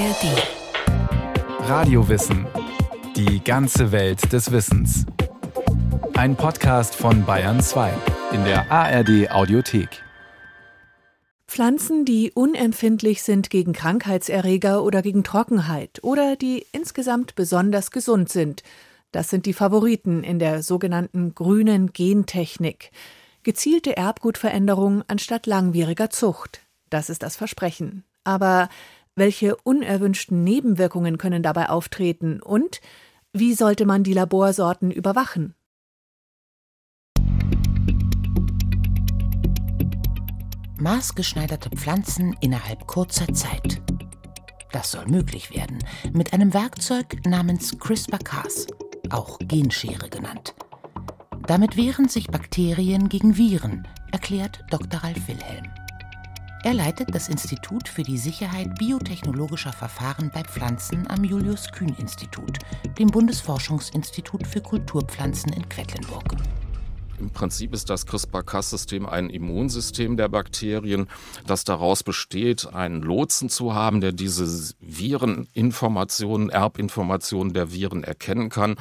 ARD. Radiowissen. Die ganze Welt des Wissens. Ein Podcast von Bayern 2 in der ARD Audiothek. Pflanzen, die unempfindlich sind gegen Krankheitserreger oder gegen Trockenheit oder die insgesamt besonders gesund sind. Das sind die Favoriten in der sogenannten grünen Gentechnik. Gezielte Erbgutveränderung anstatt langwieriger Zucht. Das ist das Versprechen. Aber welche unerwünschten Nebenwirkungen können dabei auftreten und wie sollte man die Laborsorten überwachen? Maßgeschneiderte Pflanzen innerhalb kurzer Zeit. Das soll möglich werden mit einem Werkzeug namens CRISPR-Cas, auch Genschere genannt. Damit wehren sich Bakterien gegen Viren, erklärt Dr. Ralf Wilhelm. Er leitet das Institut für die Sicherheit biotechnologischer Verfahren bei Pflanzen am Julius-Kühn-Institut, dem Bundesforschungsinstitut für Kulturpflanzen in Quedlinburg. Im Prinzip ist das CRISPR-Cas-System ein Immunsystem der Bakterien, das daraus besteht, einen Lotsen zu haben, der diese Vireninformationen, Erbinformationen der Viren erkennen kann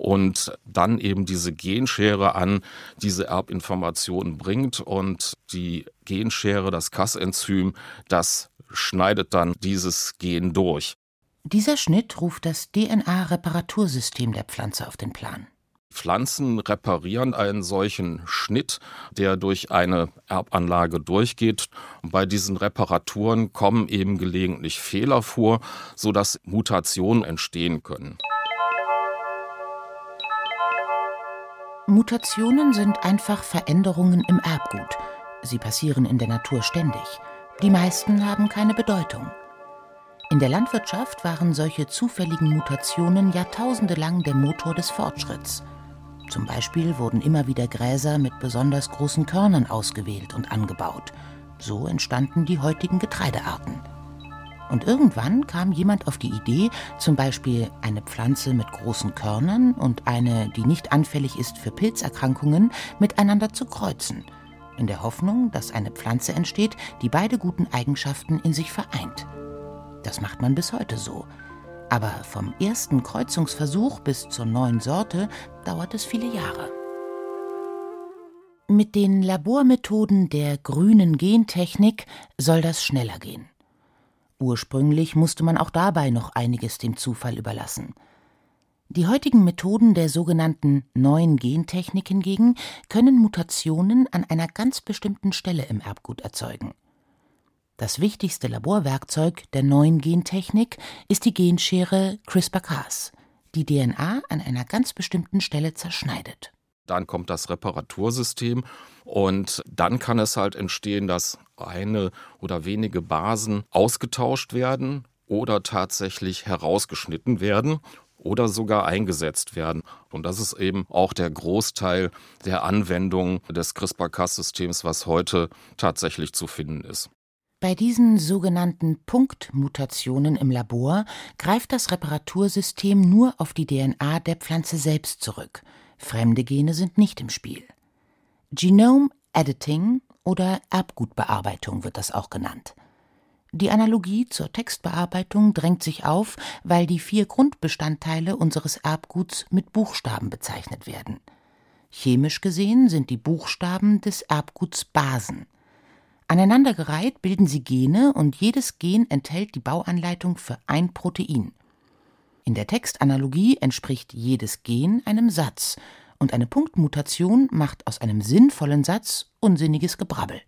und dann eben diese Genschere an diese Erbinformationen bringt und die Genschere, das Cas-Enzym, das schneidet dann dieses Gen durch. Dieser Schnitt ruft das DNA-Reparatursystem der Pflanze auf den Plan. Pflanzen reparieren einen solchen Schnitt, der durch eine Erbanlage durchgeht. Und bei diesen Reparaturen kommen eben gelegentlich Fehler vor, sodass Mutationen entstehen können. Mutationen sind einfach Veränderungen im Erbgut. Sie passieren in der Natur ständig. Die meisten haben keine Bedeutung. In der Landwirtschaft waren solche zufälligen Mutationen jahrtausendelang der Motor des Fortschritts. Zum Beispiel wurden immer wieder Gräser mit besonders großen Körnern ausgewählt und angebaut. So entstanden die heutigen Getreidearten. Und irgendwann kam jemand auf die Idee, zum Beispiel eine Pflanze mit großen Körnern und eine, die nicht anfällig ist für Pilzerkrankungen, miteinander zu kreuzen, in der Hoffnung, dass eine Pflanze entsteht, die beide guten Eigenschaften in sich vereint. Das macht man bis heute so. Aber vom ersten Kreuzungsversuch bis zur neuen Sorte dauert es viele Jahre. Mit den Labormethoden der grünen Gentechnik soll das schneller gehen. Ursprünglich musste man auch dabei noch einiges dem Zufall überlassen. Die heutigen Methoden der sogenannten neuen Gentechnik hingegen können Mutationen an einer ganz bestimmten Stelle im Erbgut erzeugen. Das wichtigste Laborwerkzeug der neuen Gentechnik ist die Genschere CRISPR-Cas, die DNA an einer ganz bestimmten Stelle zerschneidet. Dann kommt das Reparatursystem und dann kann es halt entstehen, dass eine oder wenige Basen ausgetauscht werden oder tatsächlich herausgeschnitten werden oder sogar eingesetzt werden. Und das ist eben auch der Großteil der Anwendung des CRISPR-Cas-Systems, was heute tatsächlich zu finden ist. Bei diesen sogenannten Punktmutationen im Labor greift das Reparatursystem nur auf die DNA der Pflanze selbst zurück – Fremde Gene sind nicht im Spiel. Genome Editing oder Erbgutbearbeitung wird das auch genannt. Die Analogie zur Textbearbeitung drängt sich auf, weil die vier Grundbestandteile unseres Erbguts mit Buchstaben bezeichnet werden. Chemisch gesehen sind die Buchstaben des Erbguts Basen. Aneinandergereiht bilden sie Gene und jedes Gen enthält die Bauanleitung für ein Protein. In der Textanalogie entspricht jedes Gen einem Satz, und eine Punktmutation macht aus einem sinnvollen Satz unsinniges Gebrabbel.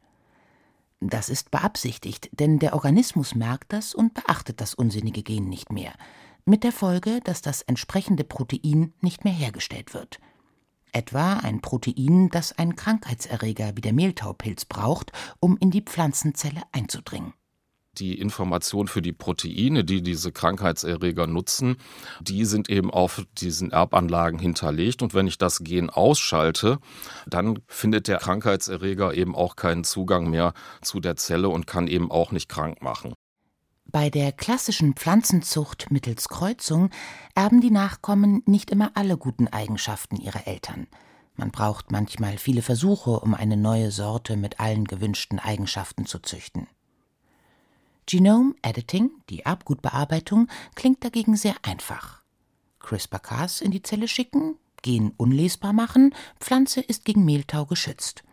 Das ist beabsichtigt, denn der Organismus merkt das und beachtet das unsinnige Gen nicht mehr, mit der Folge, dass das entsprechende Protein nicht mehr hergestellt wird. Etwa ein Protein, das ein Krankheitserreger wie der Mehltaupilz braucht, um in die Pflanzenzelle einzudringen die Information für die Proteine, die diese Krankheitserreger nutzen, die sind eben auf diesen Erbanlagen hinterlegt. Und wenn ich das Gen ausschalte, dann findet der Krankheitserreger eben auch keinen Zugang mehr zu der Zelle und kann eben auch nicht krank machen. Bei der klassischen Pflanzenzucht mittels Kreuzung erben die Nachkommen nicht immer alle guten Eigenschaften ihrer Eltern. Man braucht manchmal viele Versuche, um eine neue Sorte mit allen gewünschten Eigenschaften zu züchten. Genome Editing, die Erbgutbearbeitung, klingt dagegen sehr einfach. CRISPR-Cas in die Zelle schicken, Gen unlesbar machen, Pflanze ist gegen Mehltau geschützt.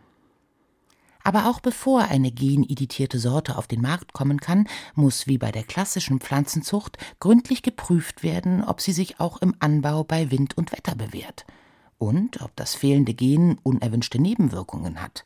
Aber auch bevor eine geneditierte Sorte auf den Markt kommen kann, muss wie bei der klassischen Pflanzenzucht gründlich geprüft werden, ob sie sich auch im Anbau bei Wind und Wetter bewährt und ob das fehlende Gen unerwünschte Nebenwirkungen hat.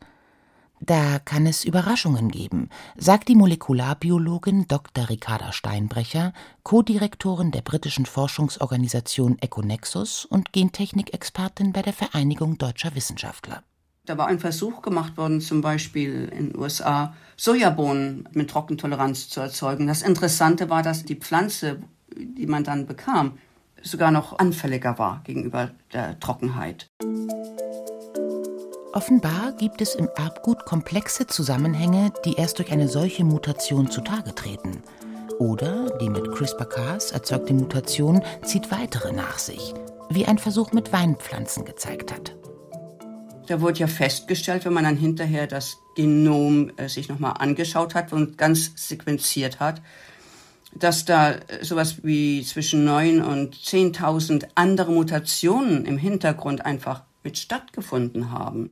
Da kann es Überraschungen geben, sagt die Molekularbiologin Dr. Ricarda Steinbrecher, Co-Direktorin der britischen Forschungsorganisation Econexus und Gentechnikexpertin bei der Vereinigung deutscher Wissenschaftler. Da war ein Versuch gemacht worden, zum Beispiel in den USA Sojabohnen mit Trockentoleranz zu erzeugen. Das Interessante war, dass die Pflanze, die man dann bekam, sogar noch anfälliger war gegenüber der Trockenheit. Offenbar gibt es im Erbgut komplexe Zusammenhänge, die erst durch eine solche Mutation zutage treten. Oder die mit CRISPR-Cas erzeugte Mutation zieht weitere nach sich, wie ein Versuch mit Weinpflanzen gezeigt hat. Da wurde ja festgestellt, wenn man dann hinterher das Genom äh, sich nochmal angeschaut hat und ganz sequenziert hat, dass da äh, sowas wie zwischen neun und zehntausend andere Mutationen im Hintergrund einfach mit stattgefunden haben.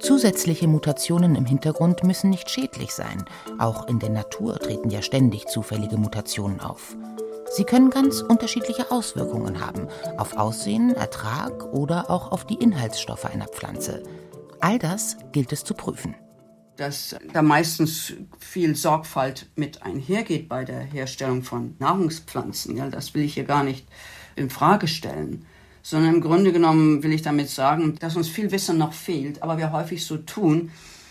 Zusätzliche Mutationen im Hintergrund müssen nicht schädlich sein. Auch in der Natur treten ja ständig zufällige Mutationen auf. Sie können ganz unterschiedliche Auswirkungen haben auf Aussehen, Ertrag oder auch auf die Inhaltsstoffe einer Pflanze. All das gilt es zu prüfen. Dass da meistens viel Sorgfalt mit einhergeht bei der Herstellung von Nahrungspflanzen, ja, das will ich hier gar nicht in Frage stellen sondern im Grunde genommen will ich damit sagen, dass uns viel Wissen noch fehlt, aber wir häufig so tun,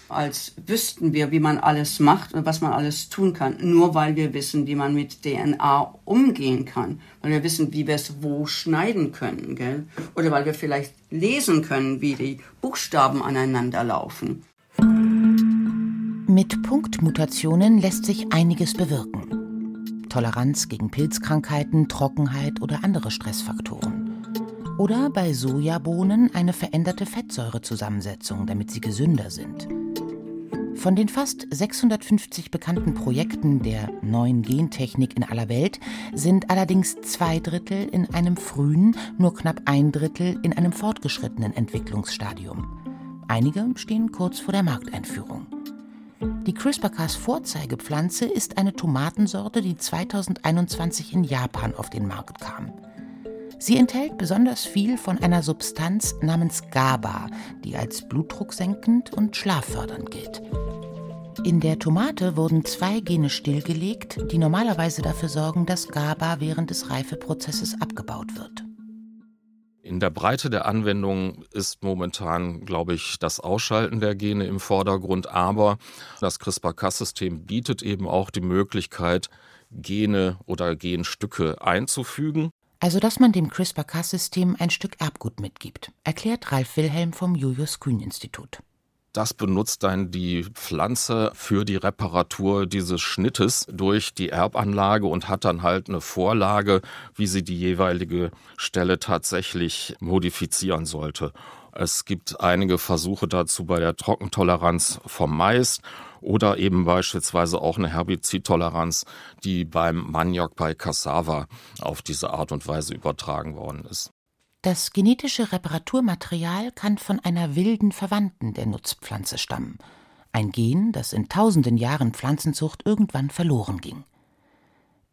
als wüssten wir, wie man alles macht und was man alles tun kann, nur weil wir wissen, wie man mit DNA umgehen kann, weil wir wissen, wie wir es wo schneiden können, gell? Oder weil wir vielleicht lesen können, wie die Buchstaben aneinander laufen. Mit Punktmutationen lässt sich einiges bewirken. Toleranz gegen Pilzkrankheiten, Trockenheit oder andere Stressfaktoren. Oder bei Sojabohnen eine veränderte Fettsäurezusammensetzung, damit sie gesünder sind. Von den fast 650 bekannten Projekten der neuen Gentechnik in aller Welt sind allerdings zwei Drittel in einem frühen, nur knapp ein Drittel in einem fortgeschrittenen Entwicklungsstadium. Einige stehen kurz vor der Markteinführung. Die CRISPR-Cas-Vorzeigepflanze ist eine Tomatensorte, die 2021 in Japan auf den Markt kam. Sie enthält besonders viel von einer Substanz namens GABA, die als blutdrucksenkend und schlaffördernd gilt. In der Tomate wurden zwei Gene stillgelegt, die normalerweise dafür sorgen, dass GABA während des Reifeprozesses abgebaut wird. In der Breite der Anwendung ist momentan, glaube ich, das Ausschalten der Gene im Vordergrund, aber das CRISPR-Cas-System bietet eben auch die Möglichkeit, Gene oder Genstücke einzufügen. Also, dass man dem CRISPR-Cas-System ein Stück Erbgut mitgibt, erklärt Ralf Wilhelm vom Julius Kühn Institut. Das benutzt dann die Pflanze für die Reparatur dieses Schnittes durch die Erbanlage und hat dann halt eine Vorlage, wie sie die jeweilige Stelle tatsächlich modifizieren sollte. Es gibt einige Versuche dazu bei der Trockentoleranz vom Mais oder eben beispielsweise auch eine Herbizidtoleranz, die beim Maniok bei Cassava auf diese Art und Weise übertragen worden ist. Das genetische Reparaturmaterial kann von einer wilden Verwandten der Nutzpflanze stammen. Ein Gen, das in tausenden Jahren Pflanzenzucht irgendwann verloren ging.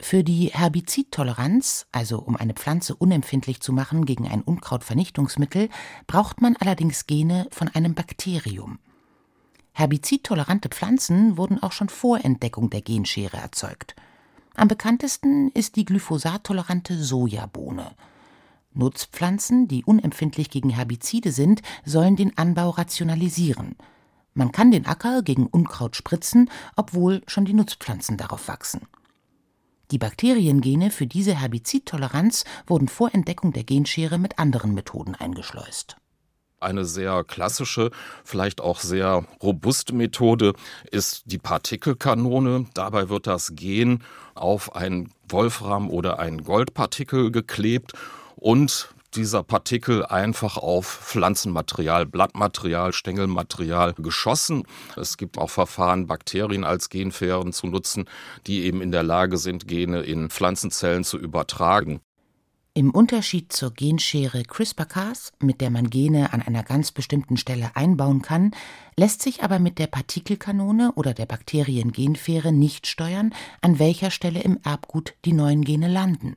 Für die Herbizidtoleranz, also um eine Pflanze unempfindlich zu machen gegen ein Unkrautvernichtungsmittel, braucht man allerdings Gene von einem Bakterium. Herbizidtolerante Pflanzen wurden auch schon vor Entdeckung der Genschere erzeugt. Am bekanntesten ist die glyphosattolerante Sojabohne. Nutzpflanzen, die unempfindlich gegen Herbizide sind, sollen den Anbau rationalisieren. Man kann den Acker gegen Unkraut spritzen, obwohl schon die Nutzpflanzen darauf wachsen. Die Bakteriengene für diese Herbizidtoleranz wurden vor Entdeckung der Genschere mit anderen Methoden eingeschleust. Eine sehr klassische, vielleicht auch sehr robuste Methode ist die Partikelkanone. Dabei wird das Gen auf ein Wolfram oder ein Goldpartikel geklebt und dieser Partikel einfach auf Pflanzenmaterial, Blattmaterial, Stängelmaterial geschossen. Es gibt auch Verfahren, Bakterien als Genfähren zu nutzen, die eben in der Lage sind, Gene in Pflanzenzellen zu übertragen. Im Unterschied zur Genschere CRISPR-Cas, mit der man Gene an einer ganz bestimmten Stelle einbauen kann, lässt sich aber mit der Partikelkanone oder der Bakteriengenfähre nicht steuern, an welcher Stelle im Erbgut die neuen Gene landen.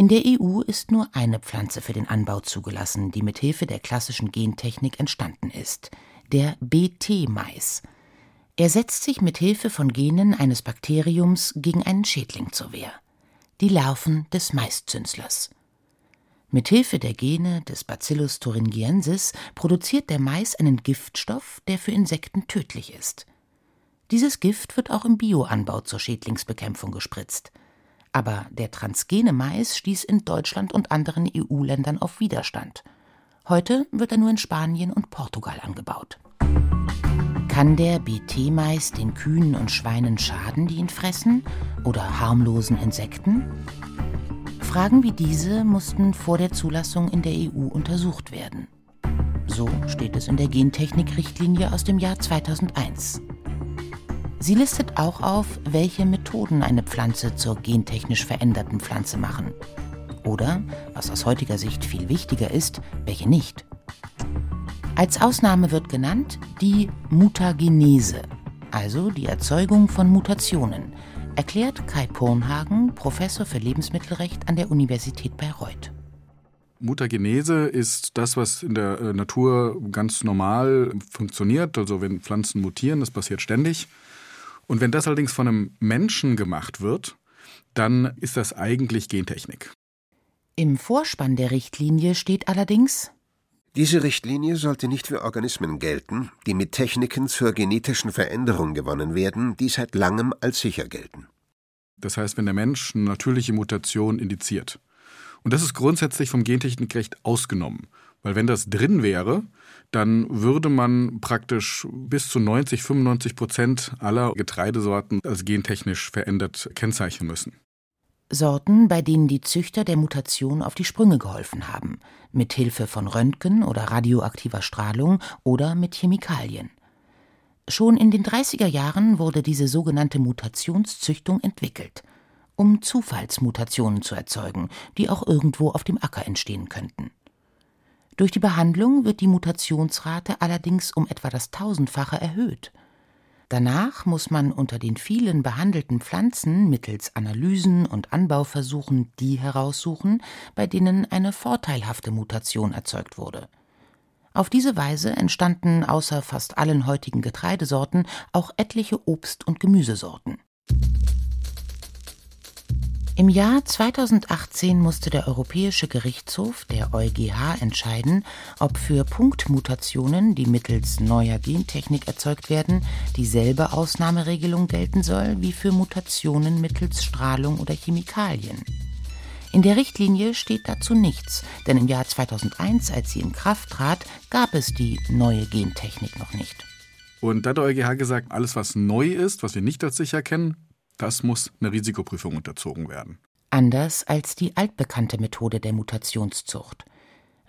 In der EU ist nur eine Pflanze für den Anbau zugelassen, die mit Hilfe der klassischen Gentechnik entstanden ist, der BT-Mais. Er setzt sich mit Hilfe von Genen eines Bakteriums gegen einen Schädling zur Wehr die Larven des Maiszünstlers. Mit Hilfe der Gene des Bacillus thuringiensis produziert der Mais einen Giftstoff, der für Insekten tödlich ist. Dieses Gift wird auch im Bioanbau zur Schädlingsbekämpfung gespritzt. Aber der transgene Mais stieß in Deutschland und anderen EU-Ländern auf Widerstand. Heute wird er nur in Spanien und Portugal angebaut. Kann der BT-Mais den Kühen und Schweinen schaden, die ihn fressen? Oder harmlosen Insekten? Fragen wie diese mussten vor der Zulassung in der EU untersucht werden. So steht es in der Gentechnik-Richtlinie aus dem Jahr 2001. Sie listet auch auf, welche Methoden eine Pflanze zur gentechnisch veränderten Pflanze machen. Oder, was aus heutiger Sicht viel wichtiger ist, welche nicht. Als Ausnahme wird genannt die Mutagenese, also die Erzeugung von Mutationen, erklärt Kai Pornhagen, Professor für Lebensmittelrecht an der Universität Bayreuth. Mutagenese ist das, was in der äh, Natur ganz normal funktioniert. Also wenn Pflanzen mutieren, das passiert ständig. Und wenn das allerdings von einem Menschen gemacht wird, dann ist das eigentlich Gentechnik. Im Vorspann der Richtlinie steht allerdings diese Richtlinie sollte nicht für Organismen gelten, die mit Techniken zur genetischen Veränderung gewonnen werden, die seit langem als sicher gelten. Das heißt, wenn der Mensch eine natürliche Mutation indiziert. Und das ist grundsätzlich vom Gentechnikrecht ausgenommen. Weil wenn das drin wäre, dann würde man praktisch bis zu 90, 95 Prozent aller Getreidesorten als gentechnisch verändert kennzeichnen müssen. Sorten, bei denen die Züchter der Mutation auf die Sprünge geholfen haben, mit Hilfe von Röntgen oder radioaktiver Strahlung oder mit Chemikalien. Schon in den 30er Jahren wurde diese sogenannte Mutationszüchtung entwickelt, um Zufallsmutationen zu erzeugen, die auch irgendwo auf dem Acker entstehen könnten. Durch die Behandlung wird die Mutationsrate allerdings um etwa das Tausendfache erhöht. Danach muss man unter den vielen behandelten Pflanzen mittels Analysen und Anbauversuchen die heraussuchen, bei denen eine vorteilhafte Mutation erzeugt wurde. Auf diese Weise entstanden außer fast allen heutigen Getreidesorten auch etliche Obst- und Gemüsesorten. Im Jahr 2018 musste der Europäische Gerichtshof, der EuGH, entscheiden, ob für Punktmutationen, die mittels neuer Gentechnik erzeugt werden, dieselbe Ausnahmeregelung gelten soll wie für Mutationen mittels Strahlung oder Chemikalien. In der Richtlinie steht dazu nichts, denn im Jahr 2001, als sie in Kraft trat, gab es die neue Gentechnik noch nicht. Und da hat der EuGH gesagt, alles was neu ist, was wir nicht als sicher kennen, das muss einer Risikoprüfung unterzogen werden. Anders als die altbekannte Methode der Mutationszucht.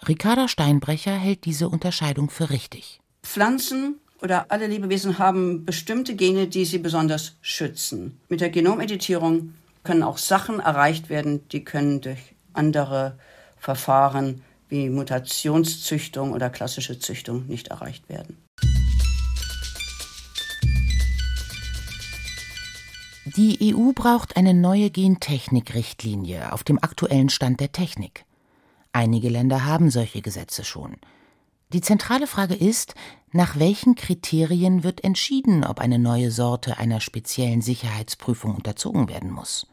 Ricarda Steinbrecher hält diese Unterscheidung für richtig. Pflanzen oder alle Lebewesen haben bestimmte Gene, die sie besonders schützen. Mit der Genomeditierung können auch Sachen erreicht werden, die können durch andere Verfahren wie Mutationszüchtung oder klassische Züchtung nicht erreicht werden. Die EU braucht eine neue Gentechnik-Richtlinie auf dem aktuellen Stand der Technik. Einige Länder haben solche Gesetze schon. Die zentrale Frage ist, nach welchen Kriterien wird entschieden, ob eine neue Sorte einer speziellen Sicherheitsprüfung unterzogen werden muss?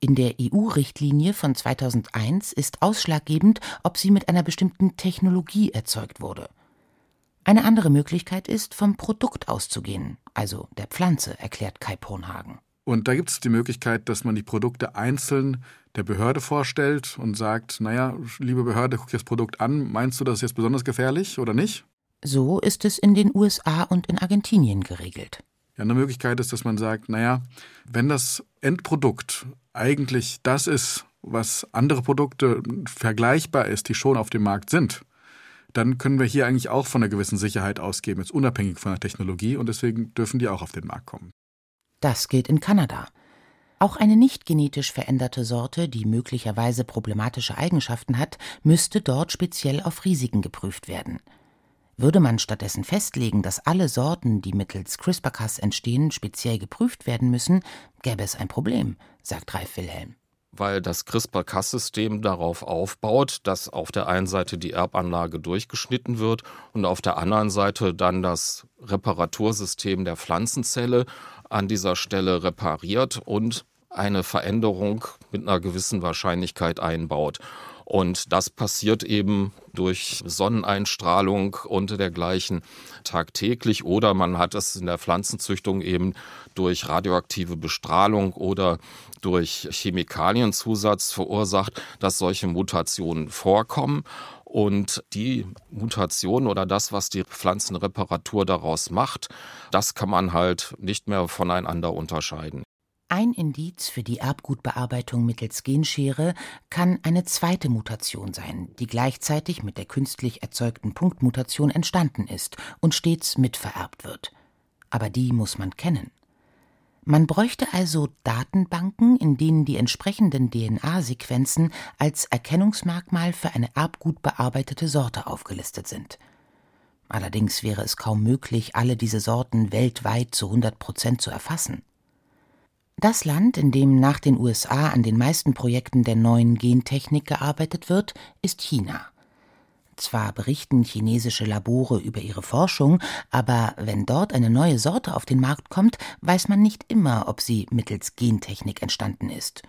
In der EU-Richtlinie von 2001 ist ausschlaggebend, ob sie mit einer bestimmten Technologie erzeugt wurde. Eine andere Möglichkeit ist, vom Produkt auszugehen, also der Pflanze, erklärt Kai Pornhagen. Und da gibt es die Möglichkeit, dass man die Produkte einzeln der Behörde vorstellt und sagt, naja, liebe Behörde, guck dir das Produkt an, meinst du, das ist jetzt besonders gefährlich oder nicht? So ist es in den USA und in Argentinien geregelt. Ja, eine Möglichkeit ist, dass man sagt, naja, wenn das Endprodukt eigentlich das ist, was andere Produkte vergleichbar ist, die schon auf dem Markt sind, dann können wir hier eigentlich auch von einer gewissen Sicherheit ausgehen, jetzt unabhängig von der Technologie und deswegen dürfen die auch auf den Markt kommen. Das gilt in Kanada. Auch eine nicht genetisch veränderte Sorte, die möglicherweise problematische Eigenschaften hat, müsste dort speziell auf Risiken geprüft werden. Würde man stattdessen festlegen, dass alle Sorten, die mittels CRISPR-Cas entstehen, speziell geprüft werden müssen, gäbe es ein Problem, sagt Ralf Wilhelm weil das CRISPR-Cas-System darauf aufbaut, dass auf der einen Seite die Erbanlage durchgeschnitten wird und auf der anderen Seite dann das Reparatursystem der Pflanzenzelle an dieser Stelle repariert und eine Veränderung mit einer gewissen Wahrscheinlichkeit einbaut. Und das passiert eben durch Sonneneinstrahlung und dergleichen tagtäglich oder man hat es in der Pflanzenzüchtung eben durch radioaktive Bestrahlung oder durch Chemikalienzusatz verursacht, dass solche Mutationen vorkommen. Und die Mutation oder das, was die Pflanzenreparatur daraus macht, das kann man halt nicht mehr voneinander unterscheiden. Ein Indiz für die Erbgutbearbeitung mittels Genschere kann eine zweite Mutation sein, die gleichzeitig mit der künstlich erzeugten Punktmutation entstanden ist und stets mitvererbt wird. Aber die muss man kennen. Man bräuchte also Datenbanken, in denen die entsprechenden DNA-Sequenzen als Erkennungsmerkmal für eine erbgutbearbeitete Sorte aufgelistet sind. Allerdings wäre es kaum möglich, alle diese Sorten weltweit zu 100 Prozent zu erfassen. Das Land, in dem nach den USA an den meisten Projekten der neuen Gentechnik gearbeitet wird, ist China. Zwar berichten chinesische Labore über ihre Forschung, aber wenn dort eine neue Sorte auf den Markt kommt, weiß man nicht immer, ob sie mittels Gentechnik entstanden ist.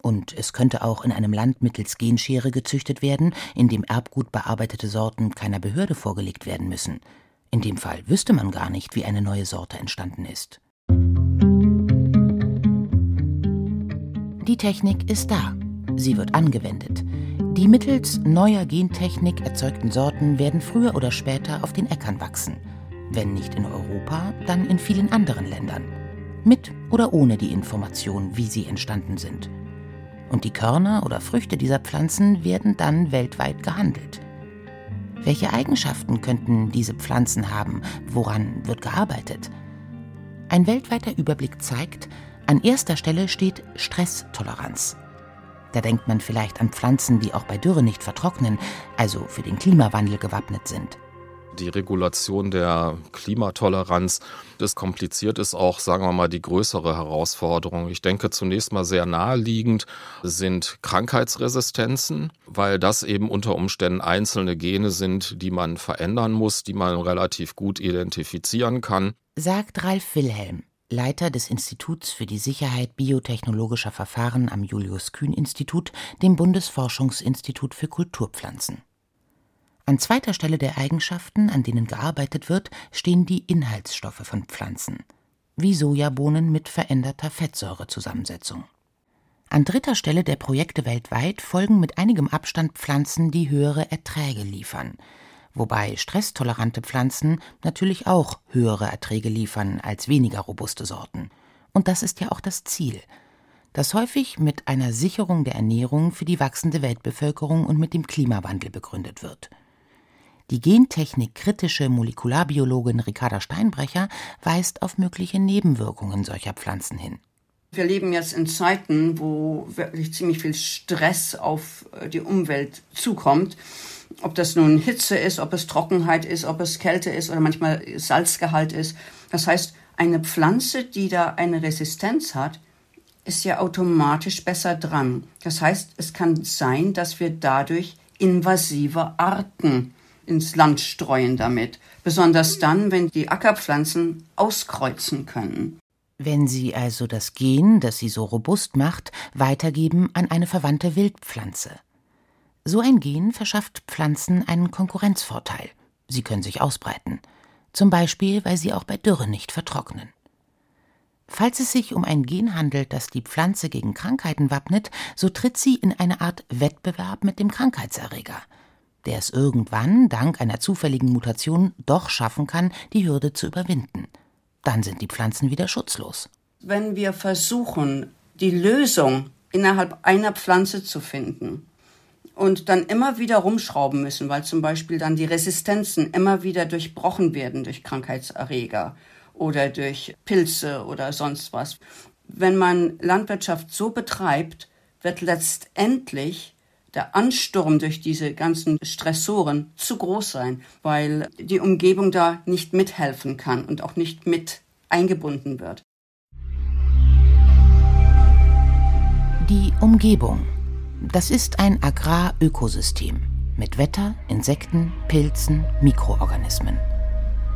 Und es könnte auch in einem Land mittels Genschere gezüchtet werden, in dem Erbgut bearbeitete Sorten keiner Behörde vorgelegt werden müssen. In dem Fall wüsste man gar nicht, wie eine neue Sorte entstanden ist. Die Technik ist da. Sie wird angewendet. Die mittels neuer Gentechnik erzeugten Sorten werden früher oder später auf den Äckern wachsen. Wenn nicht in Europa, dann in vielen anderen Ländern. Mit oder ohne die Information, wie sie entstanden sind. Und die Körner oder Früchte dieser Pflanzen werden dann weltweit gehandelt. Welche Eigenschaften könnten diese Pflanzen haben? Woran wird gearbeitet? Ein weltweiter Überblick zeigt, an erster Stelle steht Stresstoleranz. Da denkt man vielleicht an Pflanzen, die auch bei Dürre nicht vertrocknen, also für den Klimawandel gewappnet sind. Die Regulation der Klimatoleranz ist kompliziert, ist auch, sagen wir mal, die größere Herausforderung. Ich denke, zunächst mal sehr naheliegend sind Krankheitsresistenzen, weil das eben unter Umständen einzelne Gene sind, die man verändern muss, die man relativ gut identifizieren kann. Sagt Ralf Wilhelm. Leiter des Instituts für die Sicherheit biotechnologischer Verfahren am Julius-Kühn-Institut, dem Bundesforschungsinstitut für Kulturpflanzen. An zweiter Stelle der Eigenschaften, an denen gearbeitet wird, stehen die Inhaltsstoffe von Pflanzen, wie Sojabohnen mit veränderter Fettsäurezusammensetzung. An dritter Stelle der Projekte weltweit folgen mit einigem Abstand Pflanzen, die höhere Erträge liefern, wobei stresstolerante Pflanzen natürlich auch höhere Erträge liefern als weniger robuste Sorten. Und das ist ja auch das Ziel, das häufig mit einer Sicherung der Ernährung für die wachsende Weltbevölkerung und mit dem Klimawandel begründet wird. Die Gentechnik kritische Molekularbiologin Ricarda Steinbrecher weist auf mögliche Nebenwirkungen solcher Pflanzen hin. Wir leben jetzt in Zeiten, wo wirklich ziemlich viel Stress auf äh, die Umwelt zukommt ob das nun Hitze ist, ob es Trockenheit ist, ob es Kälte ist oder manchmal Salzgehalt ist. Das heißt, eine Pflanze, die da eine Resistenz hat, ist ja automatisch besser dran. Das heißt, es kann sein, dass wir dadurch invasive Arten ins Land streuen damit. Besonders dann, wenn die Ackerpflanzen auskreuzen können. Wenn sie also das Gen, das sie so robust macht, weitergeben an eine verwandte Wildpflanze. So ein Gen verschafft Pflanzen einen Konkurrenzvorteil. Sie können sich ausbreiten. Zum Beispiel, weil sie auch bei Dürre nicht vertrocknen. Falls es sich um ein Gen handelt, das die Pflanze gegen Krankheiten wappnet, so tritt sie in eine Art Wettbewerb mit dem Krankheitserreger, der es irgendwann, dank einer zufälligen Mutation, doch schaffen kann, die Hürde zu überwinden. Dann sind die Pflanzen wieder schutzlos. Wenn wir versuchen, die Lösung innerhalb einer Pflanze zu finden und dann immer wieder rumschrauben müssen, weil zum Beispiel dann die Resistenzen immer wieder durchbrochen werden durch Krankheitserreger oder durch Pilze oder sonst was. Wenn man Landwirtschaft so betreibt, wird letztendlich der Ansturm durch diese ganzen Stressoren zu groß sein, weil die Umgebung da nicht mithelfen kann und auch nicht mit eingebunden wird. Die Umgebung. Das ist ein Agrarökosystem mit Wetter, Insekten, Pilzen, Mikroorganismen.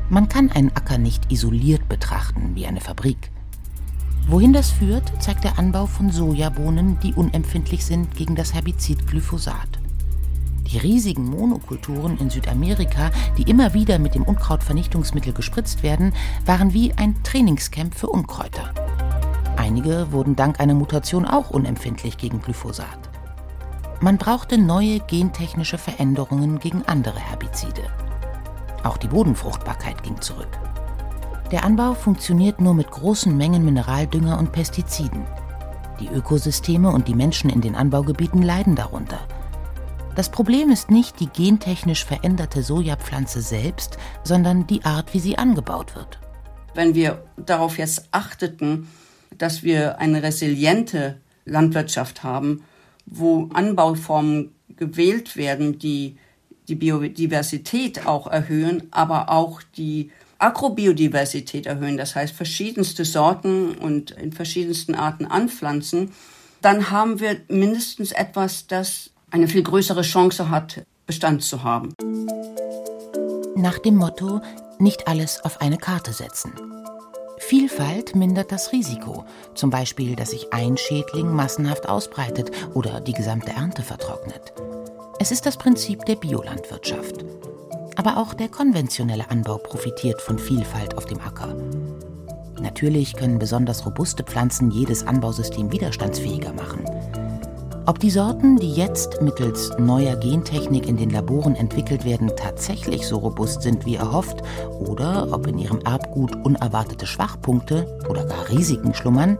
Man kann einen Acker nicht isoliert betrachten wie eine Fabrik. Wohin das führt, zeigt der Anbau von Sojabohnen, die unempfindlich sind gegen das Herbizid Glyphosat. Die riesigen Monokulturen in Südamerika, die immer wieder mit dem Unkrautvernichtungsmittel gespritzt werden, waren wie ein Trainingscamp für Unkräuter. Einige wurden dank einer Mutation auch unempfindlich gegen Glyphosat. Man brauchte neue gentechnische Veränderungen gegen andere Herbizide. Auch die Bodenfruchtbarkeit ging zurück. Der Anbau funktioniert nur mit großen Mengen Mineraldünger und Pestiziden. Die Ökosysteme und die Menschen in den Anbaugebieten leiden darunter. Das Problem ist nicht die gentechnisch veränderte Sojapflanze selbst, sondern die Art, wie sie angebaut wird. Wenn wir darauf jetzt achteten, dass wir eine resiliente Landwirtschaft haben, wo Anbauformen gewählt werden, die die Biodiversität auch erhöhen, aber auch die Agrobiodiversität erhöhen, das heißt verschiedenste Sorten und in verschiedensten Arten anpflanzen, dann haben wir mindestens etwas, das eine viel größere Chance hat, Bestand zu haben. Nach dem Motto, nicht alles auf eine Karte setzen. Vielfalt mindert das Risiko, zum Beispiel, dass sich ein Schädling massenhaft ausbreitet oder die gesamte Ernte vertrocknet. Es ist das Prinzip der Biolandwirtschaft. Aber auch der konventionelle Anbau profitiert von Vielfalt auf dem Acker. Natürlich können besonders robuste Pflanzen jedes Anbausystem widerstandsfähiger machen. Ob die Sorten, die jetzt mittels neuer Gentechnik in den Laboren entwickelt werden, tatsächlich so robust sind wie erhofft oder ob in ihrem Erbgut unerwartete Schwachpunkte oder gar Risiken schlummern,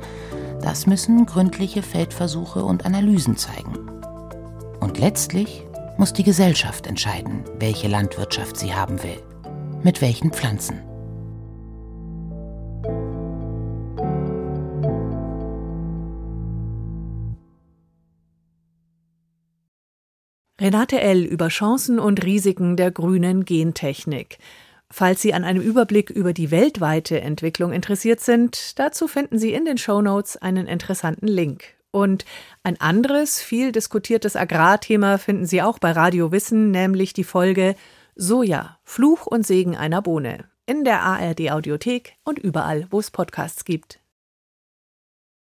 das müssen gründliche Feldversuche und Analysen zeigen. Und letztlich muss die Gesellschaft entscheiden, welche Landwirtschaft sie haben will. Mit welchen Pflanzen. Renate L. über Chancen und Risiken der grünen Gentechnik. Falls Sie an einem Überblick über die weltweite Entwicklung interessiert sind, dazu finden Sie in den Show Notes einen interessanten Link. Und ein anderes, viel diskutiertes Agrarthema finden Sie auch bei Radio Wissen, nämlich die Folge Soja, Fluch und Segen einer Bohne in der ARD Audiothek und überall, wo es Podcasts gibt.